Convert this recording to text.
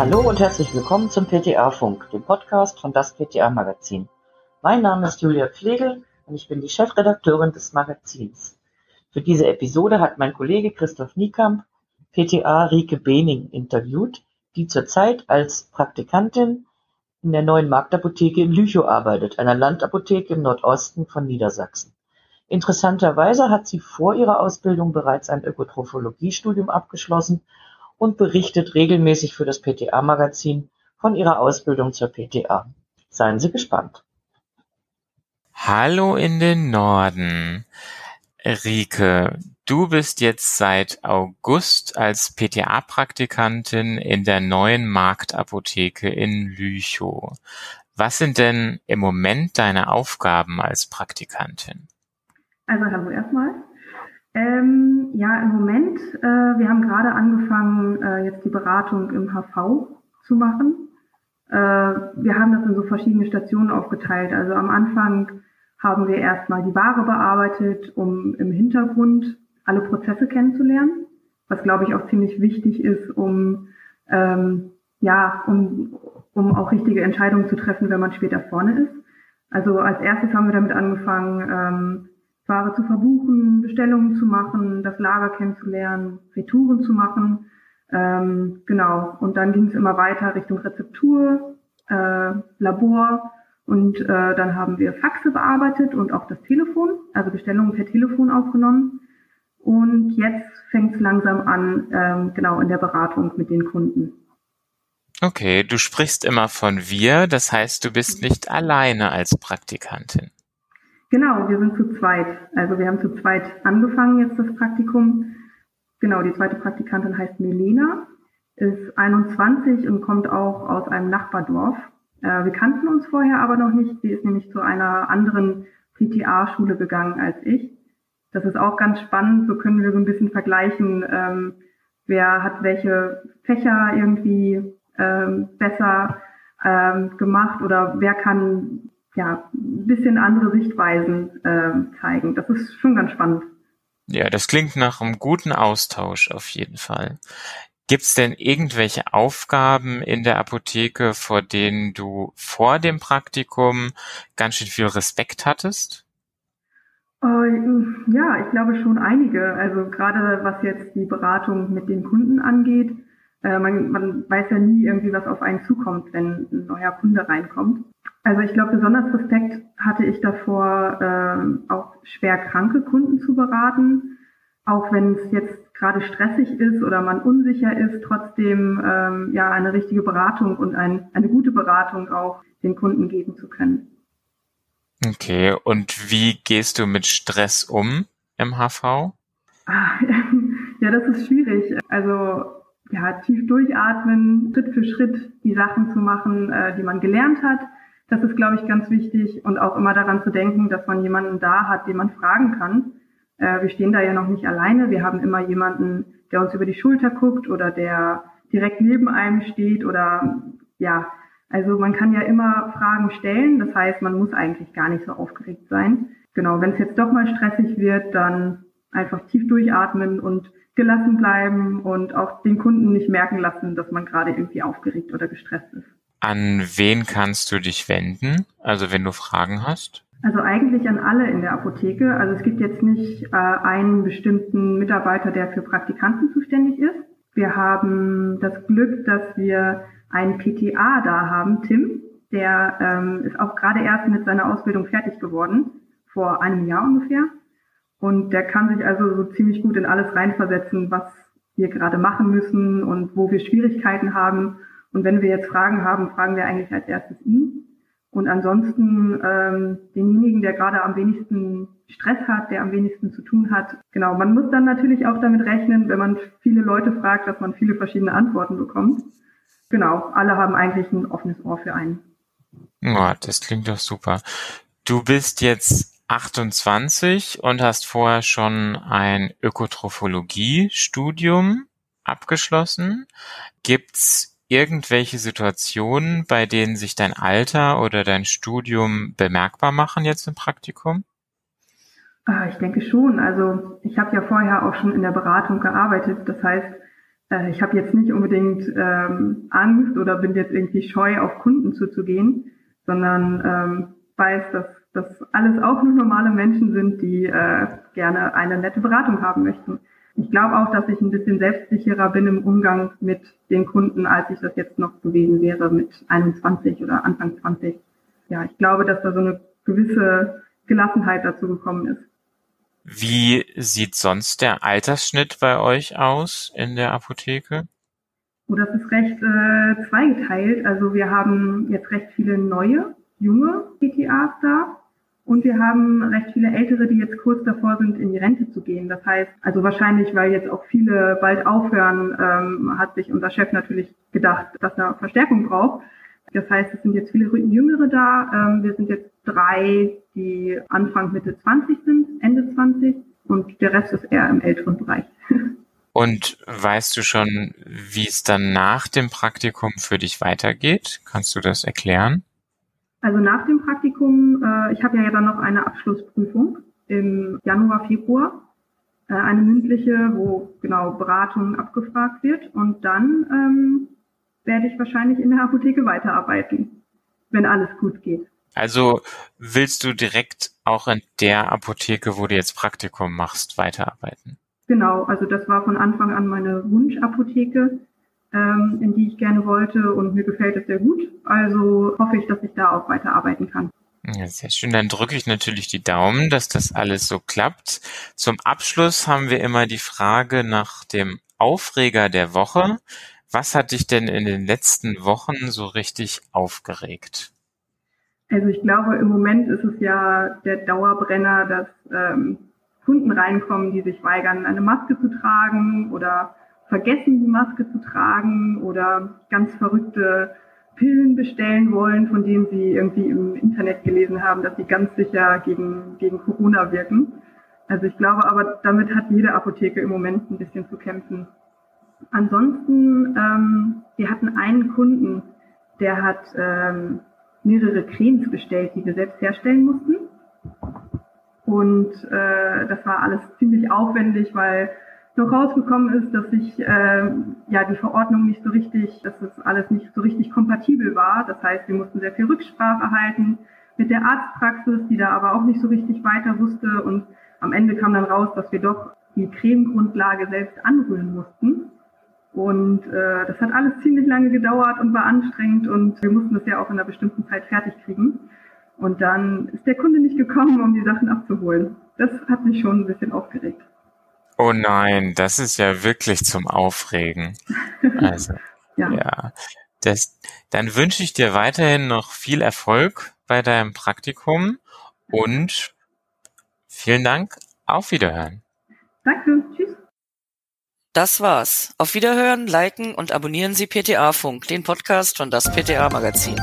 Hallo und herzlich willkommen zum PTA-Funk, dem Podcast von das PTA-Magazin. Mein Name ist Julia Pflegel und ich bin die Chefredakteurin des Magazins. Für diese Episode hat mein Kollege Christoph Niekamp PTA Rike Bening interviewt, die zurzeit als Praktikantin in der Neuen Marktapotheke in Lüchow arbeitet, einer Landapotheke im Nordosten von Niedersachsen. Interessanterweise hat sie vor ihrer Ausbildung bereits ein Ökotrophologiestudium abgeschlossen und berichtet regelmäßig für das PTA-Magazin von ihrer Ausbildung zur PTA. Seien Sie gespannt. Hallo in den Norden. Rike, du bist jetzt seit August als PTA-Praktikantin in der neuen Marktapotheke in Lüchow. Was sind denn im Moment deine Aufgaben als Praktikantin? Also hallo erstmal. Ähm, ja, im Moment, äh, wir haben gerade angefangen, äh, jetzt die Beratung im HV zu machen. Äh, wir haben das in so verschiedene Stationen aufgeteilt. Also am Anfang haben wir erstmal die Ware bearbeitet, um im Hintergrund alle Prozesse kennenzulernen, was glaube ich auch ziemlich wichtig ist, um ähm, ja, um, um auch richtige Entscheidungen zu treffen, wenn man später vorne ist. Also als erstes haben wir damit angefangen, ähm, Ware zu verbuchen, Bestellungen zu machen, das Lager kennenzulernen, Retouren zu machen. Ähm, genau. Und dann ging es immer weiter Richtung Rezeptur, äh, Labor und äh, dann haben wir Faxe bearbeitet und auch das Telefon, also Bestellungen per Telefon aufgenommen. Und jetzt fängt es langsam an, ähm, genau in der Beratung mit den Kunden. Okay, du sprichst immer von wir, das heißt, du bist nicht alleine als Praktikantin. Genau, wir sind zu zweit. Also wir haben zu zweit angefangen jetzt das Praktikum. Genau, die zweite Praktikantin heißt Melena, ist 21 und kommt auch aus einem Nachbardorf. Äh, wir kannten uns vorher aber noch nicht. Sie ist nämlich zu einer anderen PTA-Schule gegangen als ich. Das ist auch ganz spannend. So können wir so ein bisschen vergleichen, ähm, wer hat welche Fächer irgendwie ähm, besser ähm, gemacht oder wer kann ja, ein bisschen andere Sichtweisen äh, zeigen. Das ist schon ganz spannend. Ja, das klingt nach einem guten Austausch auf jeden Fall. Gibt es denn irgendwelche Aufgaben in der Apotheke, vor denen du vor dem Praktikum ganz schön viel Respekt hattest? Äh, ja, ich glaube schon einige. Also gerade was jetzt die Beratung mit den Kunden angeht, äh, man, man weiß ja nie irgendwie, was auf einen zukommt, wenn ein neuer Kunde reinkommt. Also ich glaube, besonders Respekt hatte ich davor, äh, auch schwer kranke Kunden zu beraten. Auch wenn es jetzt gerade stressig ist oder man unsicher ist, trotzdem ähm, ja eine richtige Beratung und ein, eine gute Beratung auch den Kunden geben zu können. Okay, und wie gehst du mit Stress um im HV? Ah, ja, das ist schwierig. Also ja, tief durchatmen, Schritt für Schritt die Sachen zu machen, äh, die man gelernt hat das ist, glaube ich, ganz wichtig und auch immer daran zu denken, dass man jemanden da hat, den man fragen kann. Äh, wir stehen da ja noch nicht alleine. Wir haben immer jemanden, der uns über die Schulter guckt oder der direkt neben einem steht oder ja, also man kann ja immer Fragen stellen. Das heißt, man muss eigentlich gar nicht so aufgeregt sein. Genau, wenn es jetzt doch mal stressig wird, dann einfach tief durchatmen und gelassen bleiben und auch den Kunden nicht merken lassen, dass man gerade irgendwie aufgeregt oder gestresst ist. An wen kannst du dich wenden? Also wenn du Fragen hast? Also eigentlich an alle in der Apotheke. Also es gibt jetzt nicht äh, einen bestimmten Mitarbeiter, der für Praktikanten zuständig ist. Wir haben das Glück, dass wir einen PTA da haben, Tim. Der ähm, ist auch gerade erst mit seiner Ausbildung fertig geworden, vor einem Jahr ungefähr. Und der kann sich also so ziemlich gut in alles reinversetzen, was wir gerade machen müssen und wo wir Schwierigkeiten haben und wenn wir jetzt Fragen haben, fragen wir eigentlich als erstes ihn. Und ansonsten ähm, denjenigen, der gerade am wenigsten Stress hat, der am wenigsten zu tun hat. Genau, man muss dann natürlich auch damit rechnen, wenn man viele Leute fragt, dass man viele verschiedene Antworten bekommt. Genau, alle haben eigentlich ein offenes Ohr für einen. Ja, das klingt doch super. Du bist jetzt 28 und hast vorher schon ein Ökotrophologie-Studium abgeschlossen. Gibt's irgendwelche Situationen, bei denen sich dein Alter oder dein Studium bemerkbar machen jetzt im Praktikum? Ah, ich denke schon. Also ich habe ja vorher auch schon in der Beratung gearbeitet. Das heißt, äh, ich habe jetzt nicht unbedingt ähm, Angst oder bin jetzt irgendwie scheu, auf Kunden zuzugehen, sondern ähm, weiß, dass das alles auch nur normale Menschen sind, die äh, gerne eine nette Beratung haben möchten. Ich glaube auch, dass ich ein bisschen selbstsicherer bin im Umgang mit den Kunden, als ich das jetzt noch gewesen wäre mit 21 oder Anfang 20. Ja, ich glaube, dass da so eine gewisse Gelassenheit dazu gekommen ist. Wie sieht sonst der Altersschnitt bei euch aus in der Apotheke? Oh, das ist recht äh, zweigeteilt. Also wir haben jetzt recht viele neue, junge PTAs da und wir haben recht viele Ältere, die jetzt kurz davor sind, in die Rente zu gehen. Das heißt, also wahrscheinlich, weil jetzt auch viele bald aufhören, ähm, hat sich unser Chef natürlich gedacht, dass er Verstärkung braucht. Das heißt, es sind jetzt viele Jüngere da. Ähm, wir sind jetzt drei, die Anfang Mitte 20 sind, Ende 20 und der Rest ist eher im älteren Bereich. Und weißt du schon, wie es dann nach dem Praktikum für dich weitergeht? Kannst du das erklären? Also nach dem Praktikum, äh, ich habe ja dann noch eine Abschlussprüfung im Januar, Februar, äh, eine mündliche, wo genau Beratung abgefragt wird und dann ähm, werde ich wahrscheinlich in der Apotheke weiterarbeiten, wenn alles gut geht. Also willst du direkt auch in der Apotheke, wo du jetzt Praktikum machst, weiterarbeiten? Genau, also das war von Anfang an meine Wunschapotheke, ähm, in die ich gerne wollte und mir gefällt es sehr gut. Also hoffe ich, dass ich da auch weiterarbeiten kann. Ja, sehr schön. Dann drücke ich natürlich die Daumen, dass das alles so klappt. Zum Abschluss haben wir immer die Frage nach dem Aufreger der Woche. Was hat dich denn in den letzten Wochen so richtig aufgeregt? Also ich glaube, im Moment ist es ja der Dauerbrenner, dass ähm, Kunden reinkommen, die sich weigern, eine Maske zu tragen oder vergessen, die Maske zu tragen oder ganz verrückte Pillen bestellen wollen, von denen sie irgendwie im Internet gelesen haben, dass sie ganz sicher gegen, gegen Corona wirken. Also ich glaube aber, damit hat jede Apotheke im Moment ein bisschen zu kämpfen. Ansonsten, ähm, wir hatten einen Kunden, der hat ähm, mehrere Cremes bestellt, die wir selbst herstellen mussten. Und äh, das war alles ziemlich aufwendig, weil noch rausgekommen ist, dass sich äh, ja die Verordnung nicht so richtig, dass das alles nicht so richtig kompatibel war. Das heißt, wir mussten sehr viel Rücksprache halten mit der Arztpraxis, die da aber auch nicht so richtig weiter wusste. Und am Ende kam dann raus, dass wir doch die Cremegrundlage selbst anrühren mussten. Und äh, das hat alles ziemlich lange gedauert und war anstrengend und wir mussten das ja auch in einer bestimmten Zeit fertig kriegen. Und dann ist der Kunde nicht gekommen, um die Sachen abzuholen. Das hat mich schon ein bisschen aufgeregt. Oh nein, das ist ja wirklich zum Aufregen. Also, ja. ja. Das, dann wünsche ich dir weiterhin noch viel Erfolg bei deinem Praktikum und vielen Dank. Auf Wiederhören. Danke. Tschüss. Das war's. Auf Wiederhören, liken und abonnieren Sie PTA Funk, den Podcast von das PTA Magazin.